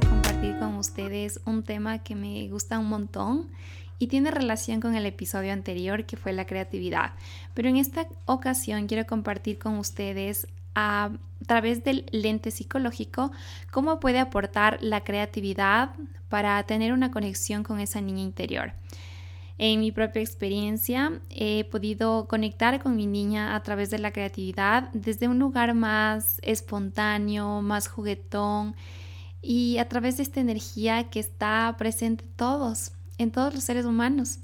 compartir con ustedes un tema que me gusta un montón y tiene relación con el episodio anterior que fue la creatividad. Pero en esta ocasión quiero compartir con ustedes a través del lente psicológico cómo puede aportar la creatividad para tener una conexión con esa niña interior. En mi propia experiencia he podido conectar con mi niña a través de la creatividad desde un lugar más espontáneo, más juguetón y a través de esta energía que está presente en todos, en todos los seres humanos.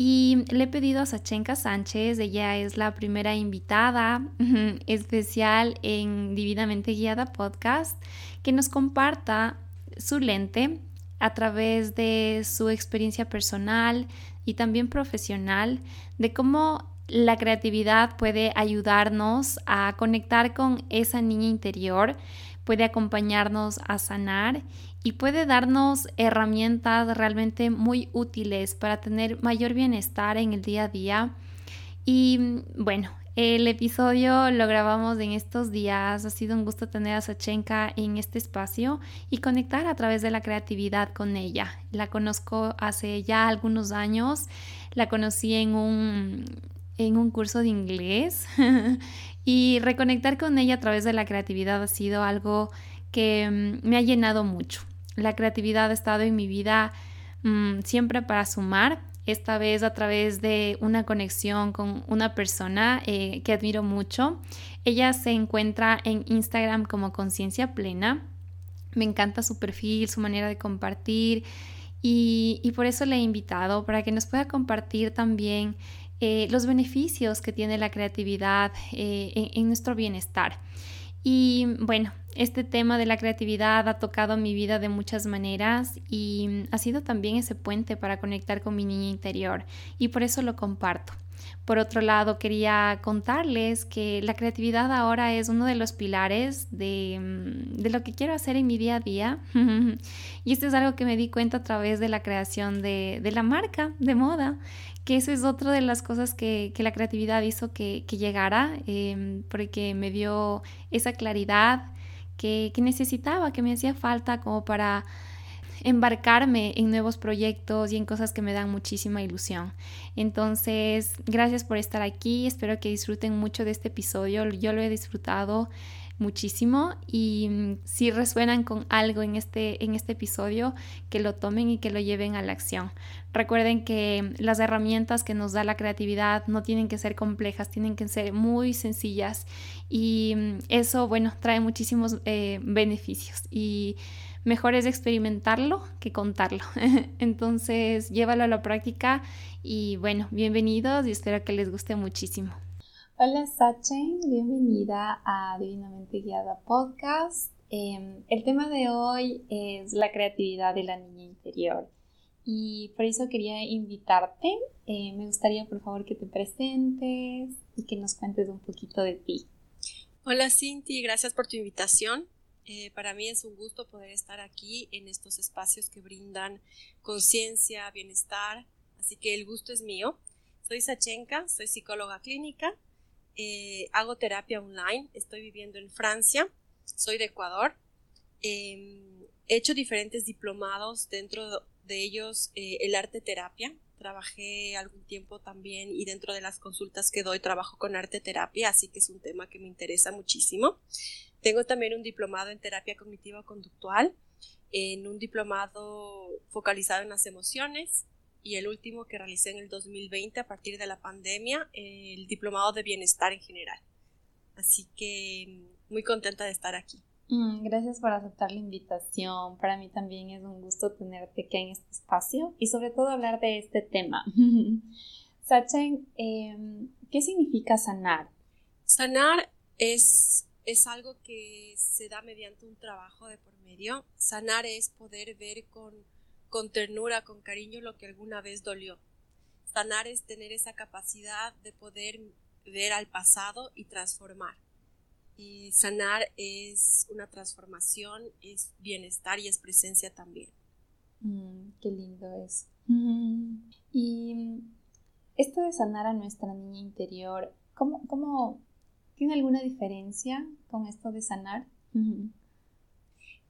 Y le he pedido a Sachenka Sánchez, ella es la primera invitada especial en Divinamente Guiada Podcast, que nos comparta su lente a través de su experiencia personal y también profesional, de cómo la creatividad puede ayudarnos a conectar con esa niña interior, puede acompañarnos a sanar y puede darnos herramientas realmente muy útiles para tener mayor bienestar en el día a día. Y bueno, el episodio lo grabamos en estos días. Ha sido un gusto tener a Sachenka en este espacio y conectar a través de la creatividad con ella. La conozco hace ya algunos años. La conocí en un, en un curso de inglés y reconectar con ella a través de la creatividad ha sido algo que mm, me ha llenado mucho. La creatividad ha estado en mi vida mm, siempre para sumar, esta vez a través de una conexión con una persona eh, que admiro mucho. Ella se encuentra en Instagram como Conciencia Plena. Me encanta su perfil, su manera de compartir y, por eso le he invitado para que nos pueda compartir también eh, los beneficios que tiene la creatividad eh, en nuestro bienestar. Y bueno, este tema de la creatividad ha tocado mi vida de muchas maneras y ha sido también ese puente para conectar con mi niña interior y por eso lo comparto. Por otro lado, quería contarles que la creatividad ahora es uno de los pilares de, mm, lo que quiero hacer en mi día a día. y esto es algo que me di cuenta a través de la creación de, la marca de moda, que eso es otra de las cosas que, la creatividad hizo que, llegara, em, porque me dio esa claridad que, necesitaba, que me hacía falta como para embarcarme en nuevos proyectos y en cosas que me dan muchísima ilusión. Entonces, gracias por estar aquí, espero que disfruten mucho de este episodio, yo lo he disfrutado muchísimo y mm, si resuenan con algo en este, en este episodio, que lo tomen y que lo lleven a la acción. Recuerden que las herramientas que nos da la creatividad no tienen que ser complejas, tienen que ser muy sencillas y mm, eso, bueno, trae muchísimos eh, beneficios y mejor es experimentarlo que contarlo. Entonces, llévalo a la práctica y bueno, bienvenidos y espero que les guste muchísimo. Hola Sachen, bienvenida a Divinamente Guiada Podcast. Em, el tema de hoy es la creatividad de la niña interior y por eso quería invitarte. Eh, me gustaría por favor que te presentes y que nos cuentes un poquito de ti. Hola Cinti, gracias por tu invitación. Eh, para mí es un gusto poder estar aquí en estos espacios que brindan conciencia, bienestar, así que el gusto es mío. Soy Sachenka, soy psicóloga clínica eh, hago terapia online, estoy viviendo en Francia, soy de Ecuador. Em, he hecho diferentes diplomados, dentro de ellos eh, el arte terapia. Trabajé algún tiempo también y dentro de las consultas que doy trabajo con arte terapia, así que es un tema que me interesa muchísimo. Tengo también un diplomado en terapia cognitiva conductual, en un diplomado focalizado en las emociones y el último que realicé en el 2020 a partir de la pandemia, el diplomado de bienestar en general. Así que mm, muy contenta de estar aquí. Mm, gracias por aceptar la invitación. Para mí también es un gusto tenerte aquí en este espacio y sobre todo hablar de este tema. Sachen, em, ¿qué significa sanar? Sanar es, es algo que se da mediante un trabajo de por medio. Sanar es poder ver con con ternura, con cariño lo que alguna vez dolió. Sanar es tener esa capacidad de poder ver al pasado y transformar. Y sanar es una transformación, es bienestar y es presencia también. Mm, qué lindo es. Y esto de sanar a nuestra niña interior, ¿cómo, cómo tiene alguna diferencia con esto de sanar?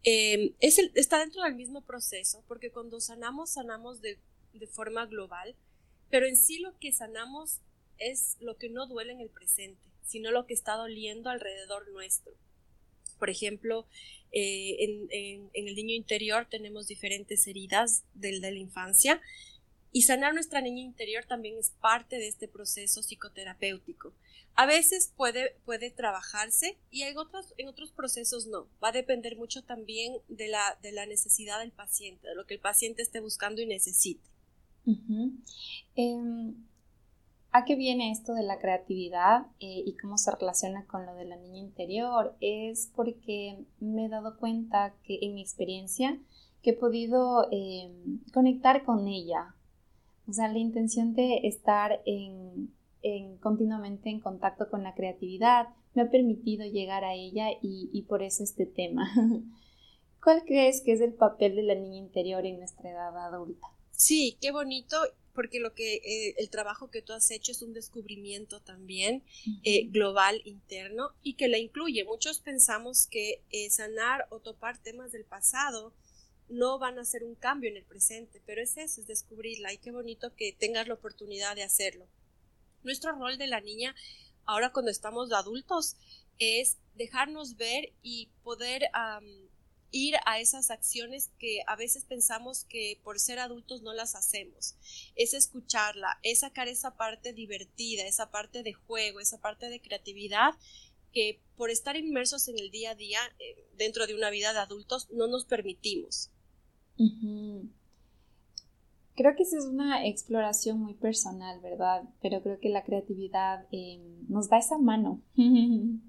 Em, es está dentro del mismo proceso, porque cuando sanamos, sanamos de, de forma global, pero en sí lo que sanamos es lo que no duele en el presente, sino lo que está doliendo alrededor nuestro. Por ejemplo, eh, en, el niño interior tenemos diferentes heridas de, de la infancia y sanar nuestra niña interior también es parte de este proceso psicoterapéutico. A veces puede, puede trabajarse y en otros, en otros procesos no. Va a depender mucho también de la, de la necesidad del paciente, de lo que el paciente esté buscando y necesite. ¿A qué viene esto de la creatividad eh, y cómo se relaciona con lo de la niña interior? Es porque me he dado cuenta que en mi experiencia que he podido em, conectar con ella. O sea, la intención de estar en, continuamente en contacto con la creatividad me ha permitido llegar a ella y, y por eso este tema. ¿Cuál crees que es el papel de la niña interior en nuestra edad adulta? Sí, qué bonito porque lo que eh, el trabajo que tú has hecho es un descubrimiento también eh, global interno y que la incluye. Muchos pensamos que eh, sanar o topar temas del pasado no van a hacer un cambio en el presente, pero es eso, es descubrirla y qué bonito que tengas la oportunidad de hacerlo. Nuestro rol de la niña ahora cuando estamos adultos es dejarnos ver y poder ir a esas acciones que a veces pensamos que por ser adultos no las hacemos. Es escucharla, es sacar esa parte divertida, esa parte de juego, esa parte de creatividad que por estar inmersos en el día a día eh, dentro de una vida de adultos no nos permitimos. Creo que esa es una exploración muy personal, ¿verdad? Pero creo que la creatividad eh, nos da esa mano.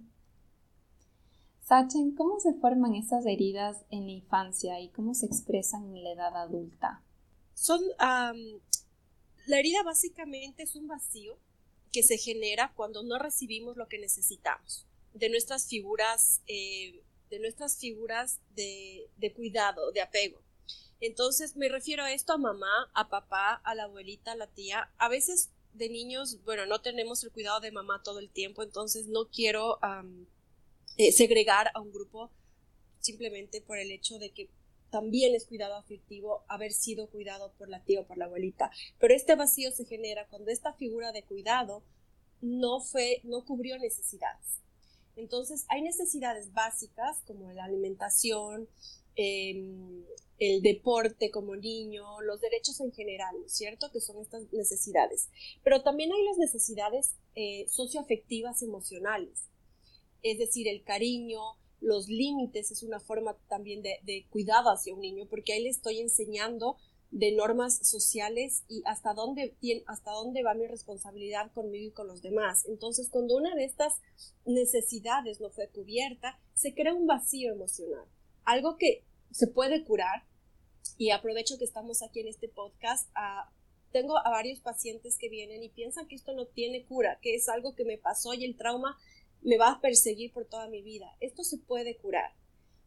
Sachen, ¿cómo se forman esas heridas en la infancia y cómo se expresan en la edad adulta? Son, la herida básicamente es un vacío que se genera cuando no recibimos lo que necesitamos de nuestras figuras, eh, de nuestras figuras de cuidado, de apego. Entonces me refiero a esto a mamá, a papá, a la abuelita, a la tía. A veces de niños, bueno, no tenemos el cuidado de mamá todo el tiempo, entonces no quiero eh, segregar a un grupo simplemente por el hecho de que también es cuidado afectivo haber sido cuidado por la tía o por la abuelita. Pero este vacío se genera cuando esta figura de cuidado no fue, no cubrió necesidades. Entonces hay necesidades básicas como la alimentación, em, el deporte como niño, los derechos en general, ¿cierto? Que son estas necesidades. Pero también hay las necesidades eh, socioafectivas emocionales es decir, el cariño, los límites es una forma también de, cuidado hacia un niño, porque ahí le estoy enseñando de normas sociales y hasta dónde, hasta dónde va mi responsabilidad conmigo y con los demás. Entonces, cuando una de estas necesidades no fue cubierta, se crea un vacío emocional, algo que se puede curar. Y aprovecho que estamos aquí en este podcast. tengo a varios pacientes que vienen y piensan que esto no tiene cura, que es algo que me pasó y el trauma me va a perseguir por toda mi vida. Esto se puede curar.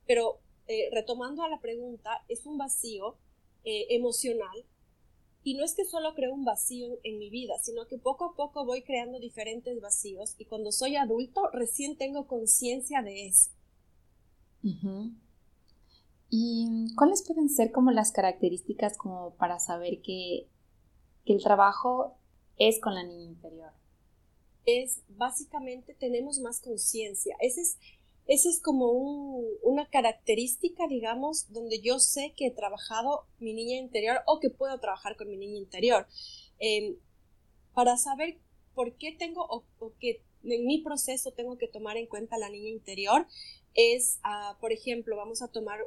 Pero eh, retomando a la pregunta, es un vacío eh, emocional y no es que solo creo un vacío en, mi vida, sino que poco a poco voy creando diferentes vacíos y cuando soy adulto recién tengo conciencia de eso. ¿Y cuáles pueden ser como las características como para saber que, que el trabajo es con la niña interior? es básicamente tenemos más conciencia. Ese es, ese es como una característica, digamos, donde yo sé que he trabajado mi niña interior o que puedo trabajar con mi niña interior. Em, para saber por qué tengo o, que en mi proceso tengo que tomar en cuenta la niña interior es, ah, por ejemplo, vamos a tomar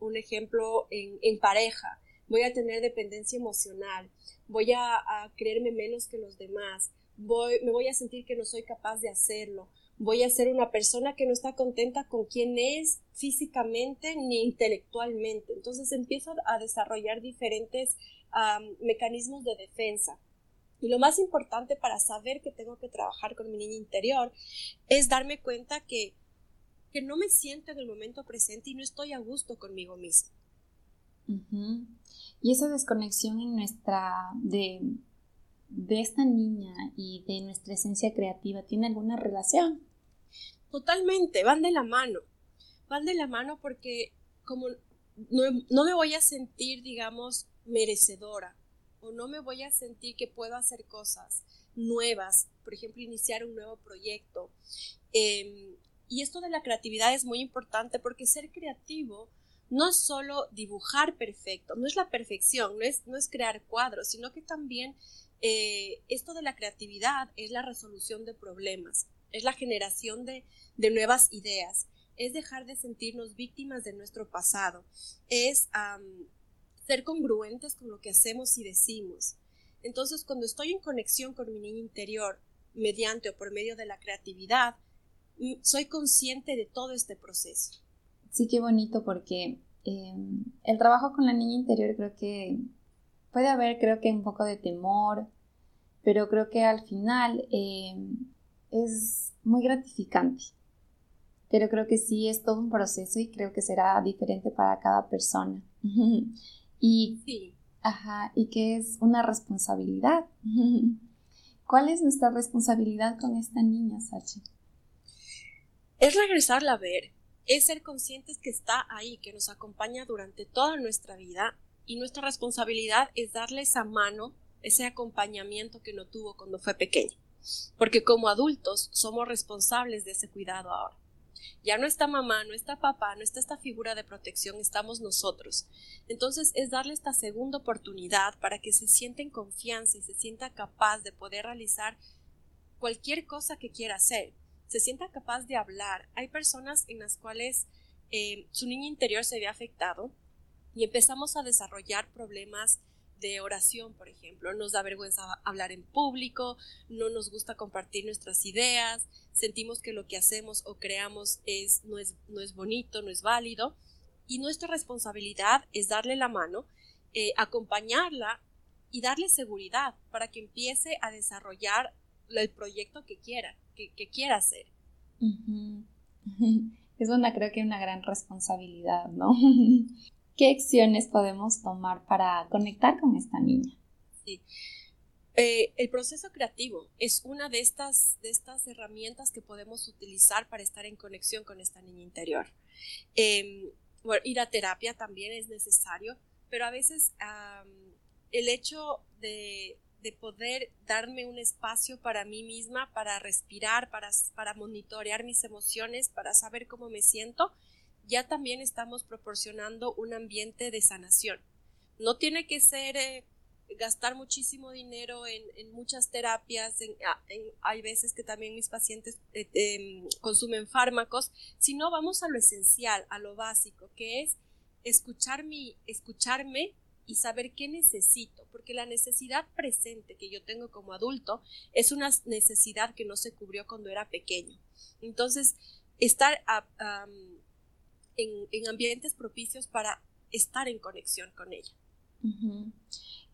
un, ejemplo en, pareja. Voy a tener dependencia emocional, voy a creerme menos que los demás, me voy a sentir que no soy capaz de hacerlo, voy a ser una persona que no está contenta con quien es físicamente ni intelectualmente. Entonces empiezo a desarrollar diferentes mecanismos de defensa. Y lo más importante para saber que tengo que trabajar con mi niña interior es darme cuenta que, que no me siento en el momento presente y no estoy a gusto conmigo misma. Y esa desconexión en nuestra, de, de esta niña y de nuestra esencia creativa tiene alguna relación? Totalmente, van de la mano. Van de la mano porque como no, no me voy a sentir, digamos, merecedora o no me voy a sentir que puedo hacer cosas nuevas, por ejemplo, iniciar un nuevo proyecto. Em, y esto de la creatividad es muy importante porque ser creativo no es solo dibujar perfecto, no es la perfección, no es, no es crear cuadros, sino que también eh, esto de la creatividad es la resolución de problemas, es la generación de, nuevas ideas, es dejar de sentirnos víctimas de nuestro pasado, es ser congruentes con lo que hacemos y decimos. Entonces, cuando estoy en conexión con mi niño interior, mediante o por medio de la creatividad, soy consciente de todo este proceso. Sí, qué bonito porque em, el trabajo con la niña interior creo que puede haber, creo que un poco de temor, pero creo que al final em, es muy gratificante. Pero creo que sí es todo un proceso y creo que será diferente para cada persona. y, sí. ajá, y que es una responsabilidad. ¿Cuál es nuestra responsabilidad con esta niña, Sachi? Es regresarla a ver, es ser conscientes que está ahí, que nos acompaña durante toda nuestra vida y nuestra responsabilidad es darle esa mano, ese acompañamiento que no tuvo cuando fue pequeño. Porque como adultos somos responsables de ese cuidado ahora. Ya no está mamá, no está papá, no está esta figura de protección, estamos nosotros. Entonces es darle esta segunda oportunidad para que se sienta en confianza y se sienta capaz de poder realizar cualquier cosa que quiera hacer se sienta capaz de hablar. Hay personas en las cuales eh, su niño interior se ve afectado y empezamos a desarrollar problemas de oración, por ejemplo. Nos da vergüenza hablar en público, no nos gusta compartir nuestras ideas, sentimos que lo que hacemos o creamos es, no, es, no es bonito, no es válido. Y nuestra responsabilidad es darle la mano, eh, acompañarla y darle seguridad para que empiece a desarrollar el proyecto que quiera que, quiera hacer. Es una, creo que una gran responsabilidad, ¿no? ¿Qué acciones podemos tomar para conectar con esta niña? Sí. Eh, el proceso creativo es una de estas, de estas herramientas que podemos utilizar para estar en conexión con esta niña interior. Em, ir a terapia también es necesario, pero a veces el hecho de, de poder darme un espacio para mí misma, para respirar, para, para monitorear mis emociones, para saber cómo me siento, ya también estamos proporcionando un ambiente de sanación. No tiene que ser eh, gastar muchísimo dinero en, muchas terapias, ah, en, hay veces que también mis pacientes eh, em, consumen fármacos, sino vamos a lo esencial, a lo básico, que es escuchar mi, escucharme y saber qué necesito, porque la necesidad presente que yo tengo como adulto es una necesidad que no se cubrió cuando era pequeño. Entonces, estar en, ambientes propicios para estar en conexión con ella.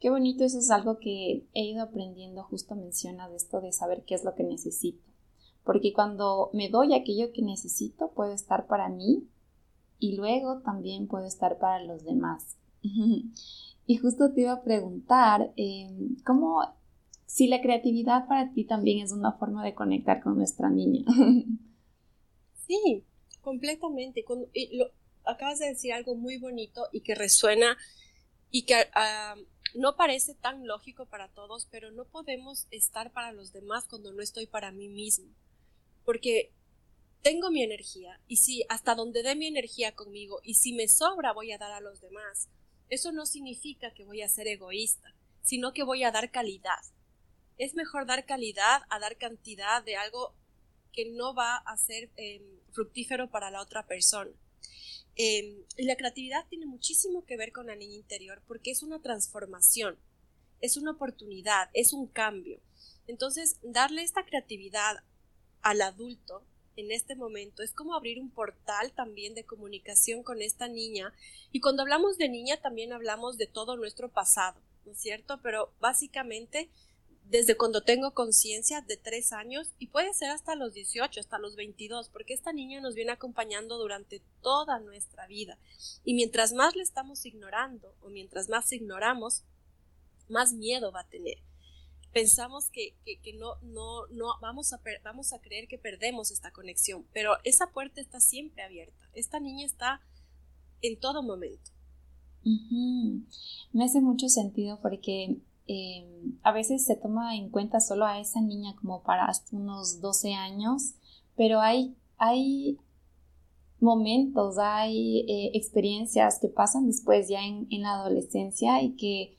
Qué bonito, eso es algo que he ido aprendiendo, justo menciona de esto de saber qué es lo que necesito. Porque cuando me doy aquello que necesito, puedo estar para mí y luego también puedo estar para los demás. Y justo te iba a preguntar, em, ¿cómo, si la creatividad para ti también es una forma de conectar con nuestra niña? Sí, completamente. acabas de decir algo muy bonito y que resuena y que ah, no parece tan lógico para todos, pero no podemos estar para los demás cuando no estoy para mí mismo. Porque tengo mi energía y si hasta donde dé mi energía conmigo y si me sobra voy a dar a los demás eso no significa que voy a ser egoísta, sino que voy a dar calidad. Es mejor dar calidad a dar cantidad de algo que no va a ser em, fructífero para la otra persona. Em, y la creatividad tiene muchísimo que ver con la niña interior porque es una transformación, es una oportunidad, es un cambio. Entonces, darle esta creatividad al adulto en este momento es como abrir un portal también de comunicación con esta niña. Y cuando hablamos de niña también hablamos de todo nuestro pasado, ¿no es cierto? Pero básicamente desde cuando tengo conciencia de tres años y puede ser hasta los 18, hasta los 22, porque esta niña nos viene acompañando durante toda nuestra vida. Y mientras más le estamos ignorando o mientras más ignoramos, más miedo va a tener pensamos que, no, no, no vamos a, vamos a creer que perdemos esta conexión, pero esa puerta está siempre abierta. Esta niña está en todo momento. Me hace mucho sentido porque em, a veces se toma en cuenta solo a esa niña como para hasta unos 12 años, pero hay, hay momentos, hay eh, experiencias que pasan después ya en, la adolescencia y que,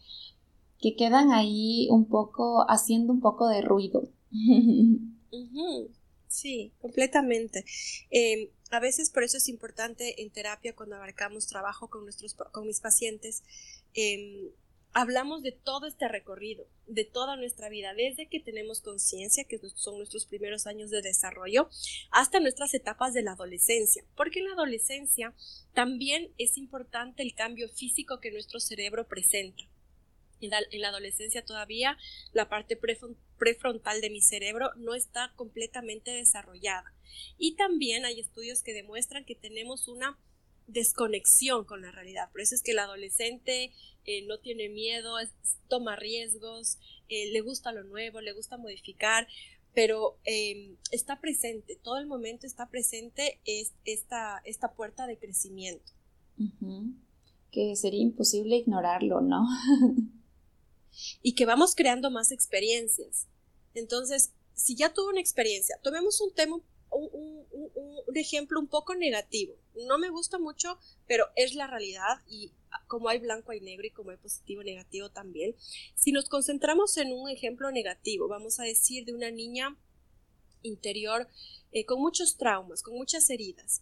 que, quedan ahí un poco haciendo un poco de ruido. Sí, completamente. Em, a veces por eso es importante en terapia cuando abarcamos trabajo con, nuestros, con mis pacientes, em, hablamos de todo este recorrido, de toda nuestra vida, desde que tenemos conciencia, que son nuestros primeros años de desarrollo, hasta nuestras etapas de la adolescencia, porque en la adolescencia también es importante el cambio físico que nuestro cerebro presenta. En la, adolescencia todavía la parte prefrontal de mi cerebro no está completamente desarrollada. Y también hay estudios que demuestran que tenemos una desconexión con la realidad. Por eso es que el adolescente eh, no tiene miedo, toma riesgos, eh, le gusta lo nuevo, le gusta modificar, pero em, está presente, todo el momento está presente es esta, esta puerta de crecimiento. Que sería imposible ignorarlo, ¿no? y que vamos creando más experiencias. Entonces, si ya tuvo una experiencia, tomemos un tema un, ejemplo un poco negativo. No me gusta mucho, pero es la realidad y como hay blanco hay negro y como hay positivo negativo también. Si nos concentramos en un ejemplo negativo, vamos a decir de una niña interior eh, con muchos traumas, con muchas heridas,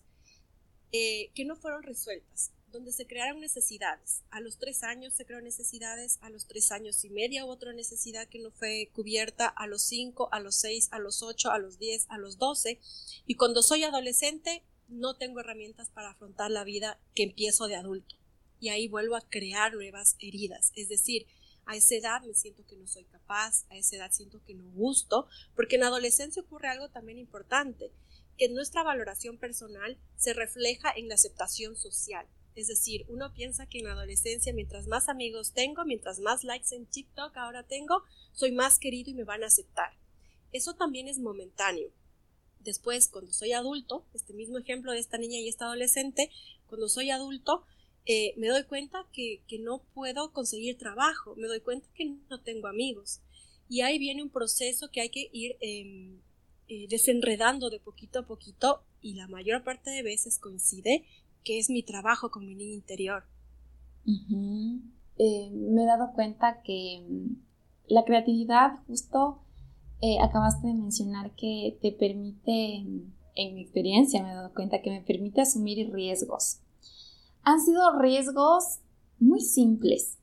eh, que no fueron resueltas donde se crearon necesidades. A los tres años se crearon necesidades, a los tres años y media otra necesidad que no fue cubierta, a los cinco, a los seis, a los ocho, a los diez, a los doce. Y cuando soy adolescente no tengo herramientas para afrontar la vida que empiezo de adulto. Y ahí vuelvo a crear nuevas heridas. Es decir, a esa edad me siento que no soy capaz, a esa edad siento que no gusto, porque en adolescencia ocurre algo también importante, que nuestra valoración personal se refleja en la aceptación social. Es decir, uno piensa que en la adolescencia, mientras más amigos tengo, mientras más likes en TikTok ahora tengo, soy más querido y me van a aceptar. Eso también es momentáneo. Después, cuando soy adulto, este mismo ejemplo de esta niña y esta adolescente, cuando soy adulto, eh, me doy cuenta que, no puedo conseguir trabajo, me doy cuenta que no tengo amigos. Y ahí viene un proceso que hay que ir em, eh, desenredando de poquito a poquito y la mayor parte de veces coincide que es mi trabajo con mi niña interior. Eh, me he dado cuenta que mm, la creatividad, justo eh, acabaste de mencionar que te permite, mm, en mi experiencia me he dado cuenta que me permite asumir riesgos. Han sido riesgos muy simples,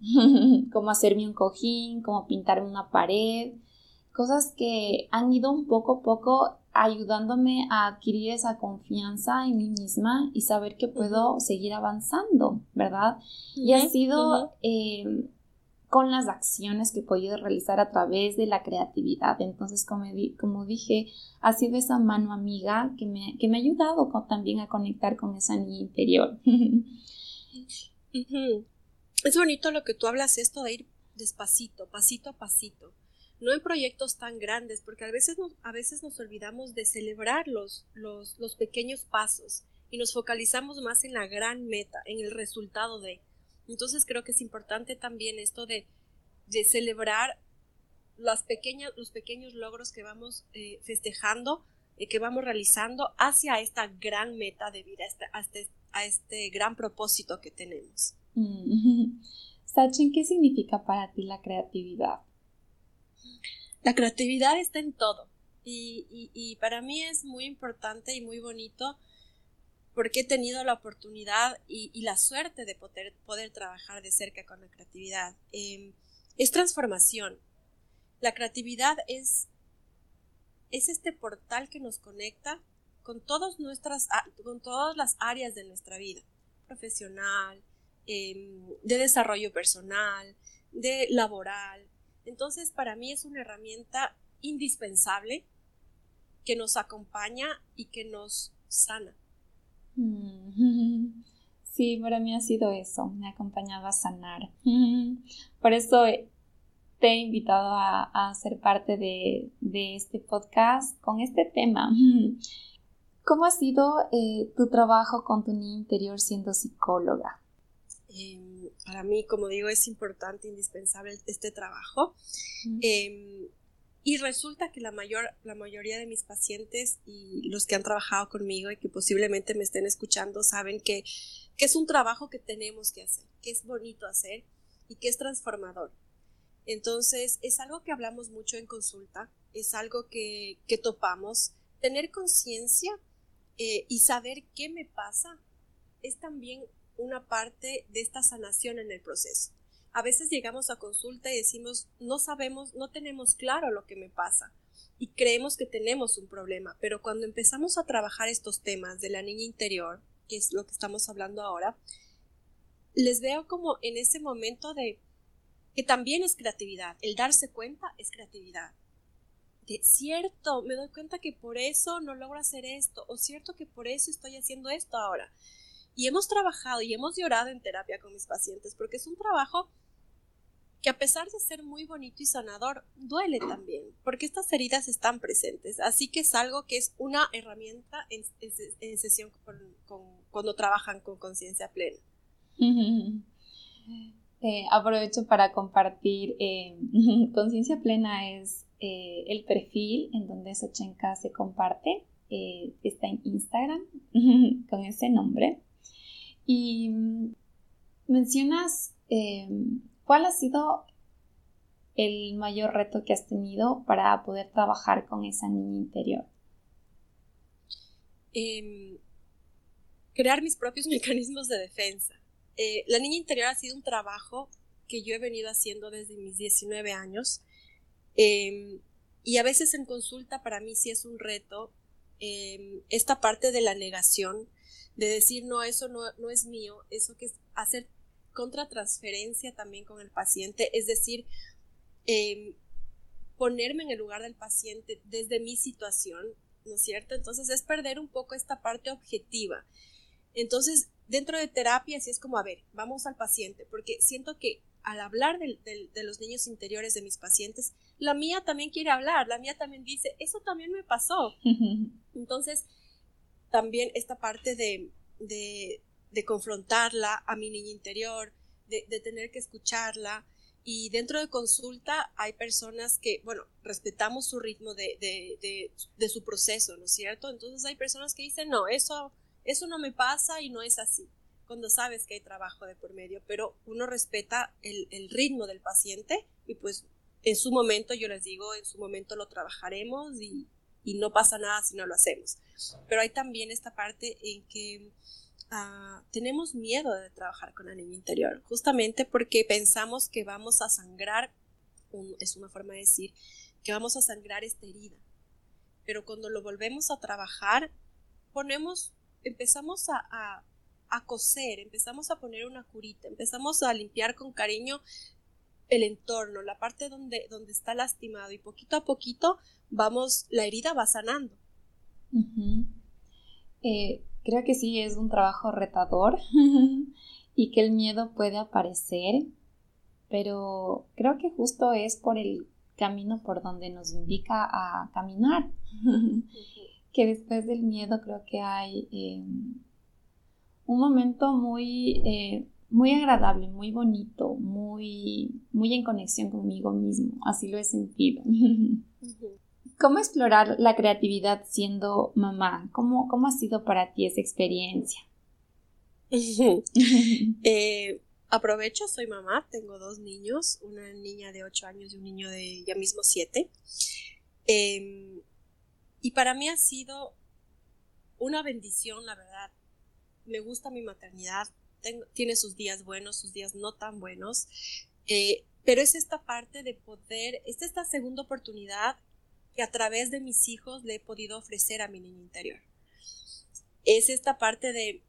como hacerme un cojín, como pintarme una pared, cosas que han ido un poco a poco ayudándome a adquirir esa confianza en mí misma y saber que puedo seguir avanzando, ¿verdad? Y ha sido eh, con las acciones que he podido realizar a través de la creatividad. Entonces, como, como dije, ha sido esa mano amiga que me, que me ha ayudado también a conectar con esa niña interior. Es bonito lo que tú hablas, esto de ir despacito, pasito a pasito no en proyectos tan grandes, porque a veces nos, a veces nos olvidamos de celebrar los, los, pequeños pasos y nos focalizamos más en la gran meta, en el resultado de. Entonces creo que es importante también esto de, de celebrar las pequeñas, los pequeños logros que vamos eh, festejando, y eh, que vamos realizando hacia esta gran meta de vida, a este, a este gran propósito que tenemos. Mm. Sachin, ¿qué significa para ti la creatividad? La creatividad está en todo y, para mí es muy importante y muy bonito porque he tenido la oportunidad y, la suerte de poder, poder, trabajar de cerca con la creatividad. Em, es transformación. La creatividad es, es este portal que nos conecta con todas nuestras, con todas las áreas de nuestra vida, profesional, em, de desarrollo personal, de laboral, entonces, para mí es una herramienta indispensable que nos acompaña y que nos sana. Mm. Sí, para mí ha sido eso, me ha acompañado a sanar. Por eso te he invitado a, ser parte de, este podcast con este tema. ¿Cómo ha sido eh, tu trabajo con tu niño interior siendo psicóloga? Em, para mí, como digo, es importante, indispensable este trabajo. Em, y resulta que la, mayor, la mayoría de mis pacientes y los que han trabajado conmigo y que posiblemente me estén escuchando saben que, que es un trabajo que tenemos que hacer, que es bonito hacer y que es transformador. Entonces, es algo que hablamos mucho en consulta, es algo que, que topamos. Tener conciencia eh, y saber qué me pasa es también una parte de esta sanación en el proceso. A veces llegamos a consulta y decimos, no sabemos, no tenemos claro lo que me pasa y creemos que tenemos un problema, pero cuando empezamos a trabajar estos temas de la niña interior, que es lo que estamos hablando ahora, les veo como en ese momento de que también es creatividad, el darse cuenta es creatividad. De cierto, me doy cuenta que por eso no logro hacer esto, o cierto que por eso estoy haciendo esto ahora. Y hemos trabajado y hemos llorado en terapia con mis pacientes, porque es un trabajo que a pesar de ser muy bonito y sanador, duele también, porque estas heridas están presentes. Así que es algo que es una herramienta en, sesión cuando trabajan con conciencia plena. Eh, aprovecho para compartir, eh, conciencia plena es eh, el perfil en donde Sochenka se comparte, está en Instagram con ese nombre. Y mm, mencionas ¿Cuál ha sido el mayor reto que has tenido para poder trabajar con esa niña interior? Em, crear mis propios mecanismos de defensa. Eh, la niña interior ha sido un trabajo que yo he venido haciendo desde mis 19 años em, y a veces en consulta para mí sí es un reto em, esta parte de la negación, de decir no, eso no, no es mío, eso que es hacer contratransferencia también con el paciente, es decir, em, ponerme en el lugar del paciente desde mi situación, ¿no es cierto? Entonces es perder un poco esta parte objetiva. Entonces, dentro de terapia, así es como, a ver, vamos al paciente, porque siento que al hablar de, los niños interiores de mis pacientes, la mía también quiere hablar, la mía también dice, eso también me pasó. Entonces, también esta parte de, de confrontarla a mi niña interior, de, tener que escucharla. Y dentro de consulta hay personas que, bueno, respetamos su ritmo de, de, su proceso, ¿no es cierto? Entonces hay personas que dicen, no, eso, eso no me pasa y no es así, cuando sabes que hay trabajo de por medio, pero uno respeta el, el ritmo del paciente y pues en su momento, yo les digo, en su momento lo trabajaremos y, y no pasa nada si no lo hacemos. Pero hay también esta parte en que Ah, tenemos miedo de trabajar con la niña interior, justamente porque pensamos que vamos a sangrar, es una forma de decir, que vamos a sangrar esta herida. Pero cuando lo volvemos a trabajar, ponemos, empezamos a, a, coser, empezamos a poner una curita, empezamos a limpiar con cariño el entorno, la parte donde, donde está lastimado y poquito a poquito vamos, la herida va sanando. Creo que sí es un trabajo retador y que el miedo puede aparecer, pero creo que justo es por el camino por donde nos indica a caminar. que después del miedo creo que hay em, un momento muy, eh, muy agradable, muy bonito, muy, muy en conexión conmigo mismo. Así lo he sentido. ¿Cómo explorar la creatividad siendo mamá? ¿Cómo, cómo ha sido para ti esa experiencia? Eh, aprovecho, soy mamá, tengo dos niños, una niña de 8 años y un niño de ya mismo 7. Em, y para mí ha sido una bendición, la verdad. Me gusta mi maternidad, tiene sus días buenos, sus días no tan buenos, eh, pero es esta parte de poder, es esta segunda oportunidad que a través de mis hijos le he podido ofrecer a mi niño interior. Es esta parte de,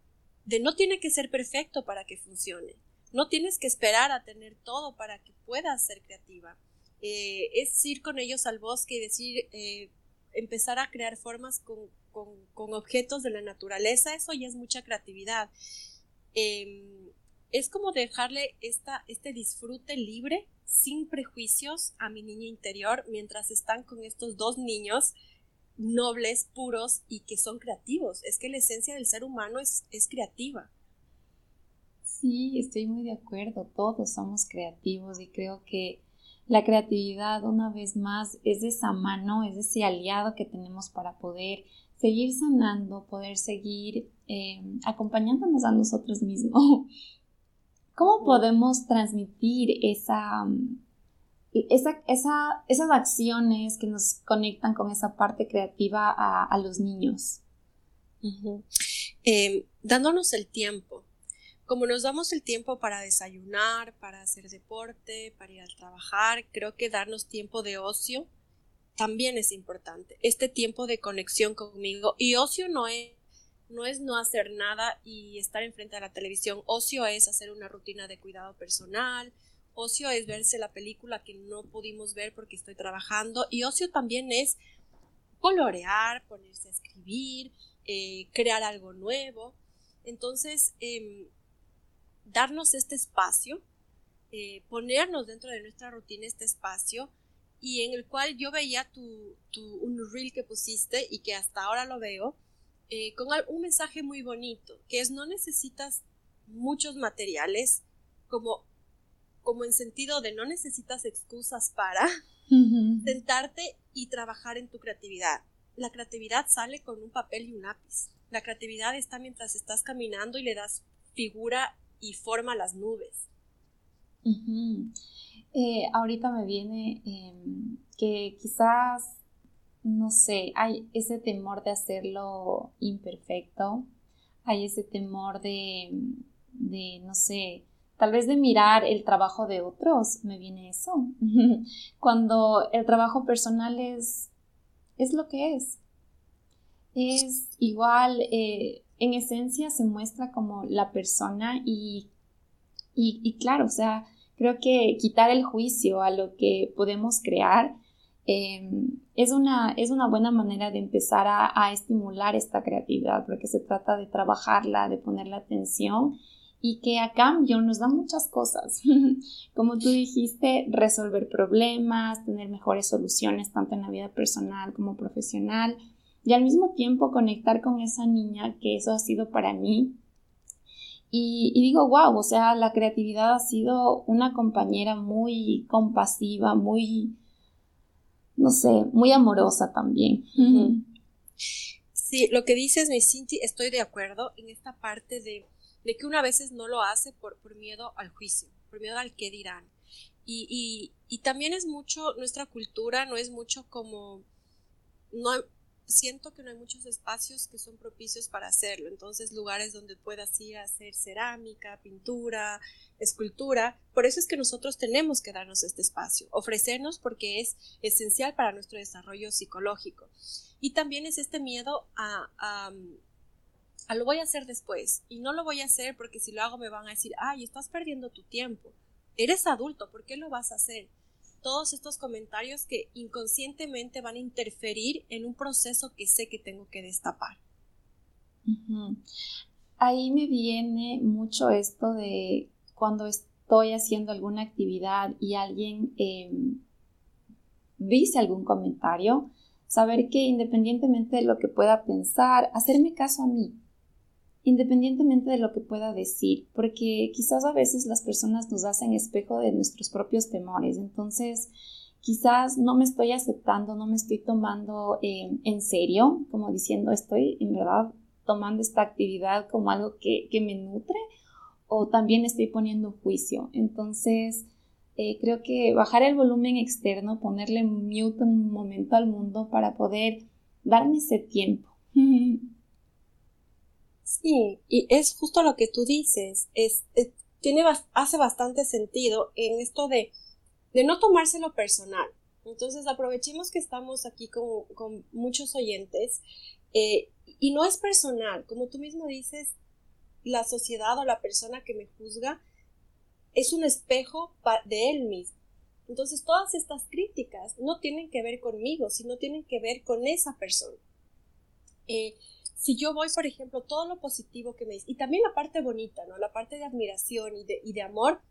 de no tiene que ser perfecto para que funcione. No tienes que esperar a tener todo para que puedas ser creativa. Eh, es ir con ellos al bosque y decir, eh, empezar a crear formas con, con, objetos de la naturaleza, eso ya es mucha creatividad. Em, es como dejarle esta, este disfrute libre sin prejuicios a mi niña interior mientras están con estos dos niños nobles, puros y que son creativos. Es que la esencia del ser humano es, es creativa. Sí, estoy muy de acuerdo. Todos somos creativos y creo que la creatividad, una vez más, es esa mano, es ese aliado que tenemos para poder seguir sanando, poder seguir eh, acompañándonos a nosotros mismos. ¿Cómo podemos transmitir esa, esa, esas acciones que nos conectan con esa parte creativa a, los niños? Em, dándonos el tiempo. Como nos damos el tiempo para desayunar, para hacer deporte, para ir a trabajar, creo que darnos tiempo de ocio también es importante. Este tiempo de conexión conmigo. Y ocio no es no es no hacer nada y estar enfrente de la televisión. Ocio es hacer una rutina de cuidado personal. Ocio es verse la película que no pudimos ver porque estoy trabajando. Y ocio también es colorear, ponerse a escribir, eh, crear algo nuevo. Entonces, em, darnos este espacio, eh, ponernos dentro de nuestra rutina este espacio y en el cual yo veía tu, tu, un reel que pusiste y que hasta ahora lo veo, eh, con un mensaje muy bonito, que es no necesitas muchos materiales, como, como en sentido de no necesitas excusas para sentarte y trabajar en tu creatividad. La creatividad sale con un papel y un lápiz. La creatividad está mientras estás caminando y le das figura y forma a las nubes. Eh, ahorita me viene em, que quizás no sé, hay ese temor de hacerlo imperfecto, hay ese temor de, de, no sé, tal vez de mirar el trabajo de otros, me viene eso. Cuando el trabajo personal es, es lo que es. Es igual, eh, en esencia se muestra como la persona y, y, y claro, o sea, creo que quitar el juicio a lo que podemos crear Em, es, una, es una buena manera de empezar a, estimular esta creatividad, porque se trata de trabajarla, de ponerle atención y que a cambio nos da muchas cosas. Como tú dijiste, resolver problemas, tener mejores soluciones tanto en la vida personal como profesional y al mismo tiempo conectar con esa niña que eso ha sido para mí. Y, y digo, wow, o sea, la creatividad ha sido una compañera muy compasiva, muy, no sé, muy amorosa también. Sí, lo que dices, mi Cinti, estoy de acuerdo en esta parte de, que una veces no lo hace por, por miedo al juicio, por miedo al qué dirán. Y, y, también es mucho, nuestra cultura no es mucho como, no, siento que no hay muchos espacios que son propicios para hacerlo. Entonces, lugares donde puedas ir a hacer cerámica, pintura, escultura. Por eso es que nosotros tenemos que darnos este espacio, ofrecernos porque es esencial para nuestro desarrollo psicológico. Y también es este miedo a, a, a lo voy a hacer después. Y no lo voy a hacer porque si lo hago me van a decir, ay, estás perdiendo tu tiempo. Eres adulto, ¿por qué lo vas a hacer? Todos estos comentarios que inconscientemente van a interferir en un proceso que sé que tengo que destapar. Ahí me viene mucho esto de cuando estoy haciendo alguna actividad y alguien em, dice algún comentario, saber que independientemente de lo que pueda pensar, hacerme caso a mí, independientemente de lo que pueda decir, porque quizás a veces las personas nos hacen espejo de nuestros propios temores, entonces quizás no me estoy aceptando, no me estoy tomando eh, en serio, como diciendo estoy en verdad tomando esta actividad como algo que, me nutre o también estoy poniendo juicio. Entonces, eh, creo que bajar el volumen externo, ponerle mute un momento al mundo para poder darme ese tiempo. Sí, y es justo lo que tú dices, es, tiene, hace bastante sentido en esto de, de no tomárselo personal. Entonces aprovechemos que estamos aquí con, con muchos oyentes eh, y no es personal, como tú mismo dices, la sociedad o la persona que me juzga es un espejo de él mismo. Entonces todas estas críticas no tienen que ver conmigo, sino tienen que ver con esa persona. Eh, si yo voy, por ejemplo, todo lo positivo que me dice, y también la parte bonita, ¿no? La parte de admiración y de, y de amor,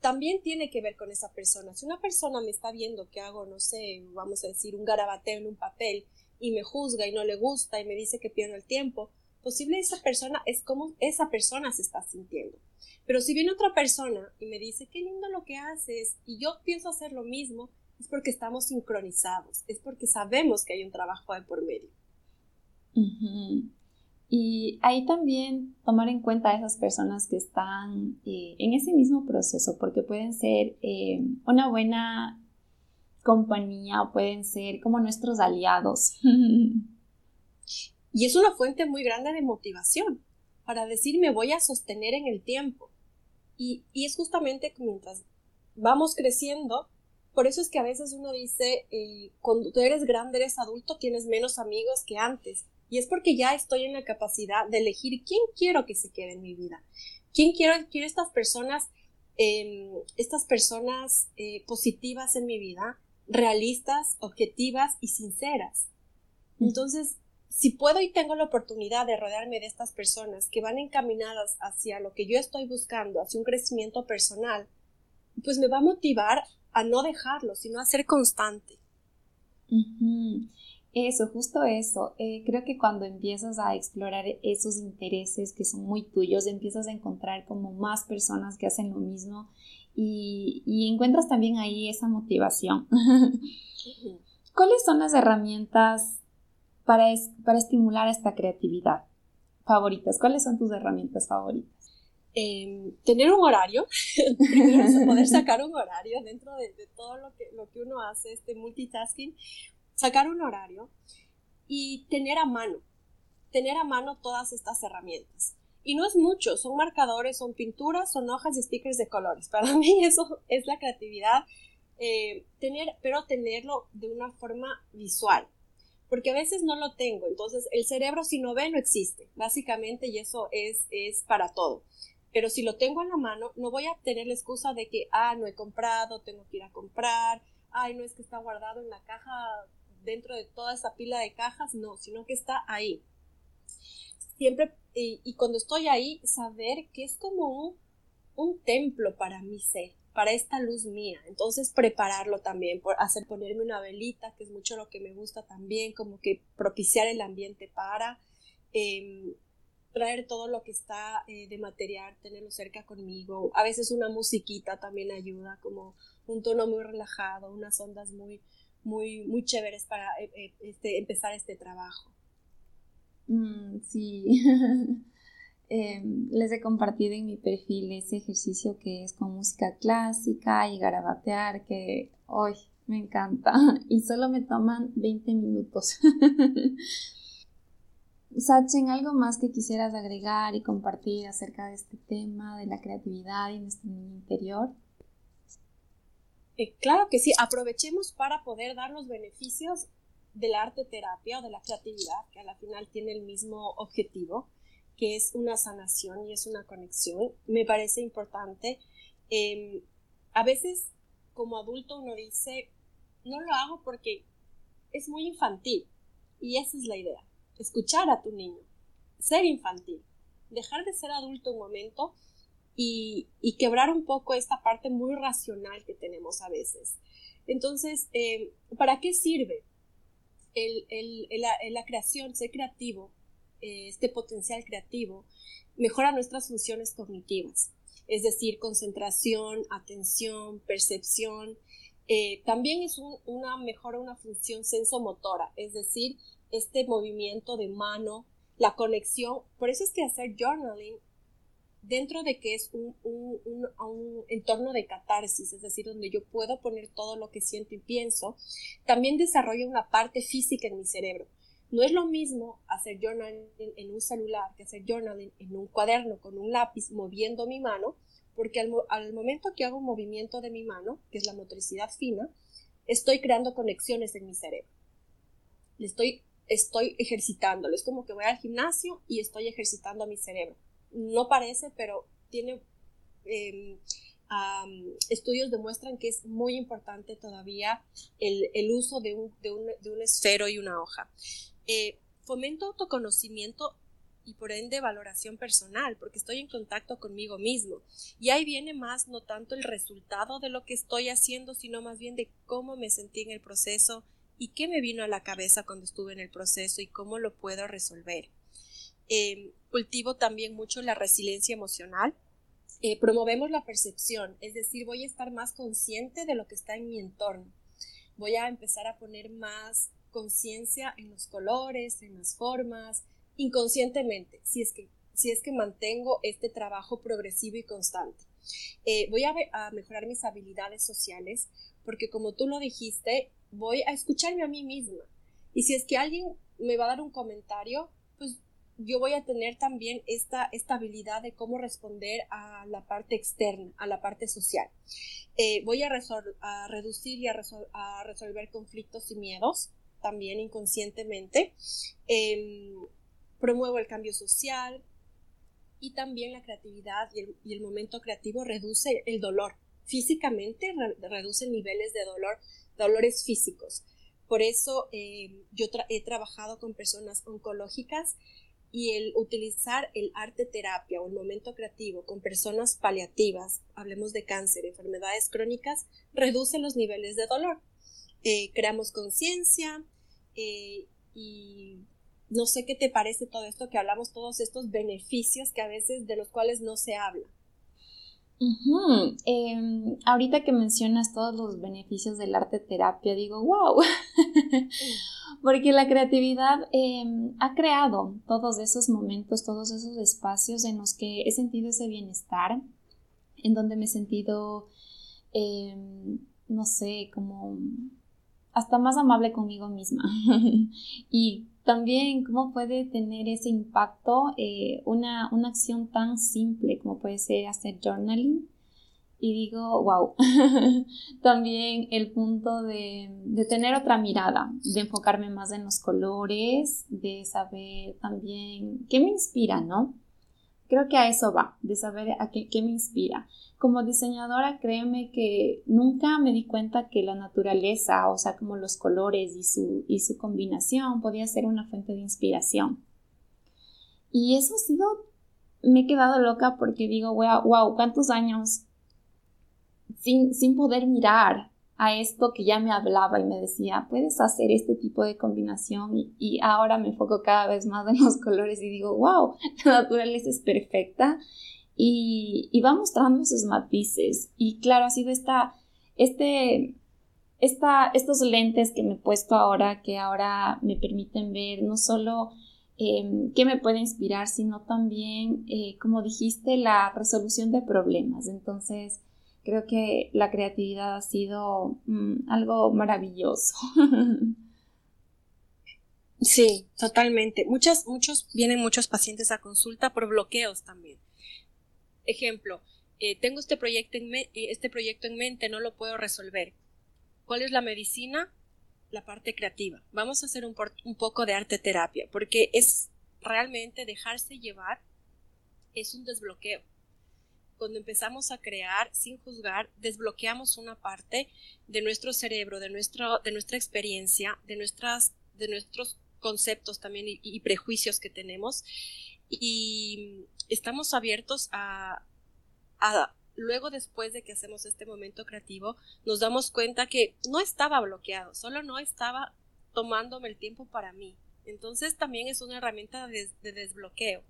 también tiene que ver con esa persona. Si una persona me está viendo que hago, no sé, vamos a decir, un garabateo en un papel y me juzga y no le gusta y me dice que pierdo el tiempo, posible esa persona es como esa persona se está sintiendo. Pero si viene otra persona y me dice, qué lindo lo que haces, y yo pienso hacer lo mismo, es porque estamos sincronizados, es porque sabemos que hay un trabajo de por medio. Y ahí también tomar en cuenta a esas personas que están eh, en ese mismo proceso, porque pueden ser eh, una buena compañía o pueden ser como nuestros aliados. Y es una fuente muy grande de motivación para decir me voy a sostener en el tiempo. Y, es justamente mientras vamos creciendo, por eso es que a veces uno dice, eh, cuando tú eres grande, eres adulto, tienes menos amigos que antes. Y es porque ya estoy en la capacidad de elegir quién quiero que se quede en mi vida. ¿Quién quiero, quiero estas personas, em, estas personas eh, positivas en mi vida, realistas, objetivas y sinceras? Entonces, si puedo y tengo la oportunidad de rodearme de estas personas que van encaminadas hacia lo que yo estoy buscando, hacia un crecimiento personal, pues me va a motivar a no dejarlo, sino a ser constante. Eso, justo eso. Eh, creo que cuando empiezas a explorar esos intereses que son muy tuyos, empiezas a encontrar como más personas que hacen lo mismo y, y encuentras también ahí esa motivación. ¿Cuáles son las herramientas para, para estimular esta creatividad favoritas? ¿Cuáles son tus herramientas favoritas? Em, tener un horario, poder sacar un horario dentro de, todo lo que, lo que uno hace, este multitasking, sacar un horario y tener a mano, tener a mano todas estas herramientas. Y no es mucho, son marcadores, son pinturas, son hojas y stickers de colores. Para mí eso es la creatividad, eh, tener, pero tenerlo de una forma visual porque a veces no lo tengo. Entonces, el cerebro si no ve no existe, básicamente, y eso es, es para todo. Pero si lo tengo en la mano, no voy a tener la excusa de que, ah, no he comprado, tengo que ir a comprar, ay, no es que está guardado en la caja dentro de toda esa pila de cajas, no, sino que está ahí. Siempre, y, cuando estoy ahí, saber que es como un, templo para mi ser para esta luz mía. Entonces prepararlo también, por hacer ponerme una velita, que es mucho lo que me gusta también, como que propiciar el ambiente para em, traer todo lo que está eh, de material, tenerlo cerca conmigo. A veces una musiquita también ayuda, como un tono muy relajado, unas ondas muy, muy, muy chéveres para eh, eh, este, empezar este trabajo. Mm, sí. Em, les he compartido en mi perfil ese ejercicio que es con música clásica y garabatear, que hoy me encanta y solo me toman 20 minutos. Sachen, ¿algo más que quisieras agregar y compartir acerca de este tema de la creatividad y nuestro interior? Eh, claro que sí, aprovechemos para poder dar los beneficios del arte terapia o de la creatividad, que a la final tiene el mismo objetivo que es una sanación y es una conexión, me parece importante. Em, a veces como adulto uno dice, no lo hago porque es muy infantil. Y esa es la idea, escuchar a tu niño, ser infantil, dejar de ser adulto un momento y, quebrar un poco esta parte muy racional que tenemos a veces. Entonces, em, ¿para qué sirve la creación, ser creativo? Eh, este potencial creativo mejora nuestras funciones cognitivas, es decir, concentración, atención, percepción. Eh, también es una mejora una función sensomotora, es decir, este movimiento de mano, la conexión. Por eso es que hacer journaling dentro de que es un, un, entorno de catarsis, es decir, donde yo puedo poner todo lo que siento y pienso, también desarrolla una parte física en mi cerebro. No es lo mismo hacer journaling en un celular que hacer journaling en un cuaderno con un lápiz moviendo mi mano, porque al, momento que hago un movimiento de mi mano, que es la motricidad fina, estoy creando conexiones en mi cerebro. Estoy, estoy ejercitándolo. Es como que voy al gimnasio y estoy ejercitando a mi cerebro. No parece, pero tiene... Em, estudios demuestran que es muy importante todavía el, uso de un, de, un, de un esfero y una hoja. Eh, fomento autoconocimiento y por ende valoración personal, porque estoy en contacto conmigo mismo. Y ahí viene más no tanto el resultado de lo que estoy haciendo, sino más bien de cómo me sentí en el proceso, y qué me vino a la cabeza cuando estuve en el proceso y cómo lo puedo resolver. Em, cultivo también mucho la resiliencia emocional. Eh, promovemos la percepción, es decir, voy a estar más consciente de lo que está en mi entorno. Voy a empezar a poner más conciencia en los colores, en las formas, inconscientemente, si es que, si es que mantengo este trabajo progresivo y constante. Eh, voy a, a mejorar mis habilidades sociales porque como tú lo dijiste, voy a escucharme a mí misma. Y si es que alguien me va a dar un comentario, pues yo voy a tener también esta, habilidad de cómo responder a la parte externa, a la parte social. Eh, voy a, reducir y a, resolver conflictos y miedos también inconscientemente. Em, promuevo el cambio social y también la creatividad y el, momento creativo reduce el dolor. Físicamente reduce niveles de dolor, dolores físicos. Por eso em, yo he trabajado con personas oncológicas y el utilizar el arte terapia o el momento creativo con personas paliativas, hablemos de cáncer, enfermedades crónicas, reduce los niveles de dolor. Eh, creamos conciencia eh, y no sé qué te parece todo esto que hablamos, todos estos beneficios que a veces de los cuales no se habla. Em, ahorita que mencionas todos los beneficios del arte terapia, digo, wow, porque la creatividad em, ha creado todos esos momentos, todos esos espacios en los que he sentido ese bienestar, en donde me he sentido, em, no sé, como hasta más amable conmigo misma. y también cómo puede tener ese impacto eh, una, acción tan simple como puede ser hacer journaling. Y digo, wow, también el punto de, de, tener otra mirada, de enfocarme más en los colores, de saber también qué me inspira, ¿no? Creo que a eso va, de saber a qué, qué me inspira. Como diseñadora, créeme que nunca me di cuenta que la naturaleza, o sea, como los colores y su, y su combinación podía ser una fuente de inspiración. Y eso ha sido, me he quedado loca porque digo, wow, wow ¿cuántos años sin, sin poder mirar a esto que ya me hablaba y me decía, puedes hacer este tipo de combinación y, ahora me enfoco cada vez más en los colores y digo, wow, la naturaleza es perfecta y, va mostrando esos matices. Y claro, ha sido esta, este, esta, estos lentes que me he puesto ahora, que ahora me permiten ver no solo eh, qué me puede inspirar, sino también, eh, como dijiste, la resolución de problemas. Entonces, creo que la creatividad ha sido mm, algo maravilloso. Sí, totalmente. Muchas, muchos, vienen muchos pacientes a consulta por bloqueos también. Ejemplo, eh, tengo este proyecto, en este proyecto en mente, no lo puedo resolver. ¿Cuál es la medicina? La parte creativa. Vamos a hacer un, un poco de arte terapia, porque es realmente dejarse llevar, es un desbloqueo. Cuando empezamos a crear sin juzgar, desbloqueamos una parte de nuestro cerebro, de, nuestro, de nuestra experiencia, de, nuestras, de nuestros conceptos también y prejuicios que tenemos y estamos abiertos a, luego después de que hacemos este momento creativo, nos damos cuenta que no estaba bloqueado, solo no estaba tomándome el tiempo para mí. Entonces también es una herramienta de, desbloqueo.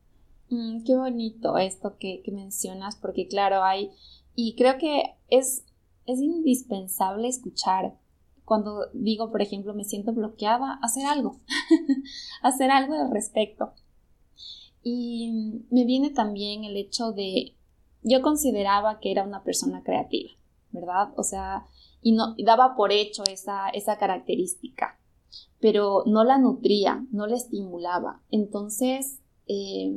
Mm, qué bonito esto que, mencionas, porque claro, hay, y creo que es, es indispensable escuchar cuando digo, por ejemplo, me siento bloqueada, hacer algo, hacer algo al respecto. Y me viene también el hecho de, yo consideraba que era una persona creativa, ¿verdad? O sea, y, no, daba por hecho esa, esa característica, pero no la nutría, no la estimulaba. Entonces, eh,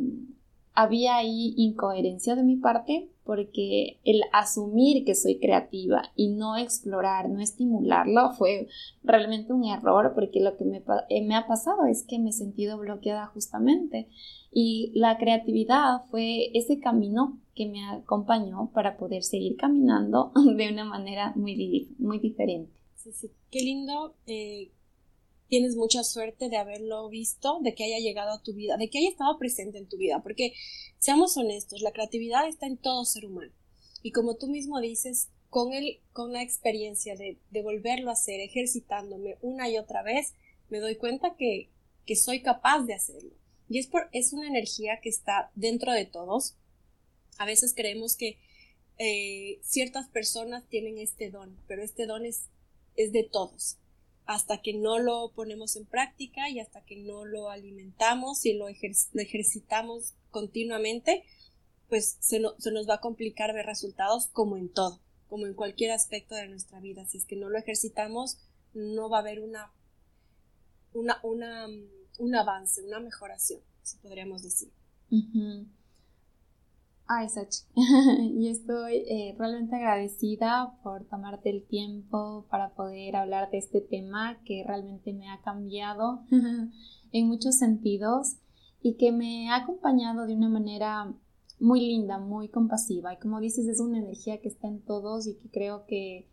había ahí incoherencia de mi parte porque el asumir que soy creativa y no explorar, no estimularlo fue realmente un error porque lo que me, eh, me ha pasado es que me he sentido bloqueada justamente y la creatividad fue ese camino que me acompañó para poder seguir caminando de una manera muy, muy diferente. Sí, sí. Qué lindo. Eh, tienes mucha suerte de haberlo visto, de que haya llegado a tu vida, de que haya estado presente en tu vida, porque seamos honestos, la creatividad está en todo ser humano. Y como tú mismo dices, con, el, con la experiencia de, de volverlo a hacer, ejercitándome una y otra vez, me doy cuenta que, que soy capaz de hacerlo. Y es, por, es una energía que está dentro de todos. A veces creemos que eh, ciertas personas tienen este don, pero este don es, es de todos. Hasta que no lo ponemos en práctica y hasta que no lo alimentamos y lo, ejercitamos continuamente, pues se, se nos va a complicar ver resultados como en todo como en cualquier aspecto de nuestra vida. Si es que no lo ejercitamos, no va a haber una, una, una un avance, una mejoración, si podríamos decir. Ay, Sachi, y estoy eh, realmente agradecida por tomarte el tiempo para poder hablar de este tema que realmente me ha cambiado en muchos sentidos y que me ha acompañado de una manera muy linda, muy compasiva. Y como dices, es una energía que está en todos y que creo que,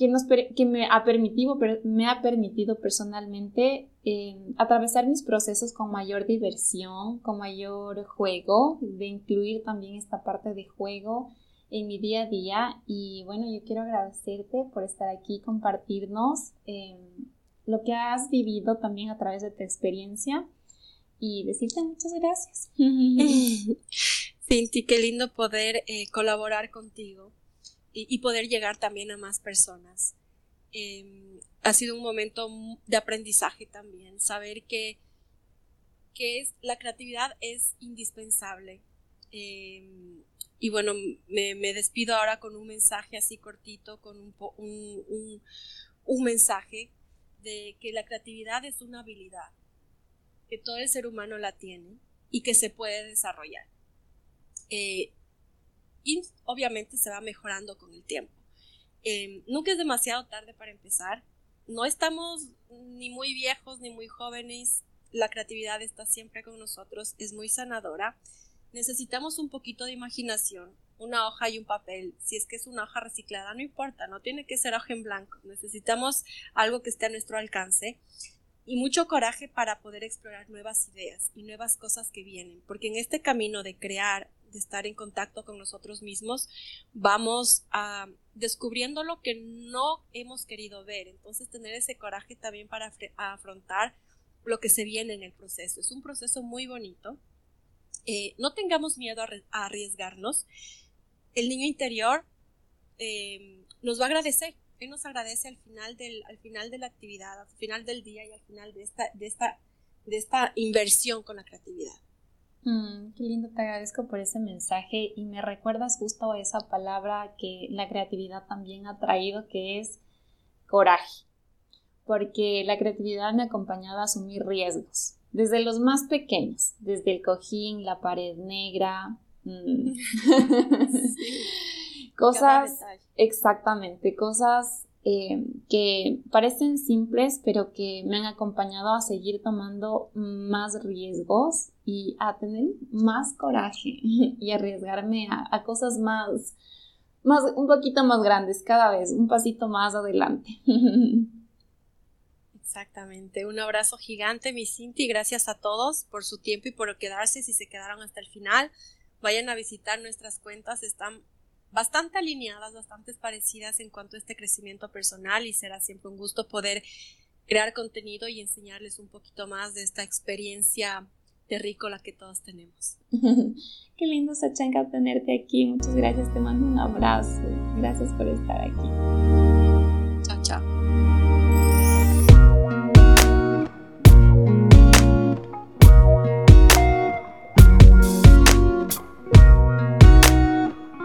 que, nos, que me, ha permitido, me ha permitido personalmente eh, atravesar mis procesos con mayor diversión, con mayor juego, de incluir también esta parte de juego en mi día a día. Y bueno, yo quiero agradecerte por estar aquí, compartirnos eh, lo que has vivido también a través de tu experiencia y decirte muchas gracias. Cinti, qué lindo poder eh, colaborar contigo y, poder llegar también a más personas. Em, ha sido un momento de aprendizaje también, saber que, que es, la creatividad es indispensable. Em, y bueno, me, despido ahora con un mensaje así cortito, con un, un, un mensaje de que la creatividad es una habilidad, que todo el ser humano la tiene y que se puede desarrollar. Eh, y obviamente se va mejorando con el tiempo. Em, nunca es demasiado tarde para empezar. No estamos ni muy viejos ni muy jóvenes. La creatividad está siempre con nosotros. Es muy sanadora. Necesitamos un poquito de imaginación, una hoja y un papel. Si es que es una hoja reciclada, no importa, no tiene que ser hoja en blanco. Necesitamos algo que esté a nuestro alcance y mucho coraje para poder explorar nuevas ideas y nuevas cosas que vienen, porque en este camino de crear de estar en contacto con nosotros mismos, vamos a descubriendo lo que no hemos querido ver. Entonces, tener ese coraje también para afrontar lo que se viene en el proceso. Es un proceso muy bonito. Eh, no tengamos miedo a, arriesgarnos. El niño interior em, nos va a agradecer. Él nos agradece al final, del, al final de la actividad, al final del día y al final de esta, de esta, de esta inversión con la creatividad. Mm, qué lindo, te agradezco por ese mensaje y me recuerdas justo esa palabra que la creatividad también ha traído, que es coraje, porque la creatividad me ha acompañado a asumir riesgos, desde los más pequeños, desde el cojín, la pared negra, mm. cosas, exactamente, cosas eh, que parecen simples, pero que me han acompañado a seguir tomando más riesgos y a tener más coraje y arriesgarme a, cosas más, más, un poquito más grandes cada vez, un pasito más adelante. Exactamente. Un abrazo gigante, mi Cinti. Gracias a todos por su tiempo y por quedarse. Si se quedaron hasta el final, vayan a visitar nuestras cuentas. Están bastante alineadas, bastante parecidas en cuanto a este crecimiento personal y será siempre un gusto poder crear contenido y enseñarles un poquito más de esta experiencia terrícola que todos tenemos. Qué lindo, Sachanka, tenerte aquí. Muchas gracias, te mando un abrazo. Gracias por estar aquí. Chao, chao.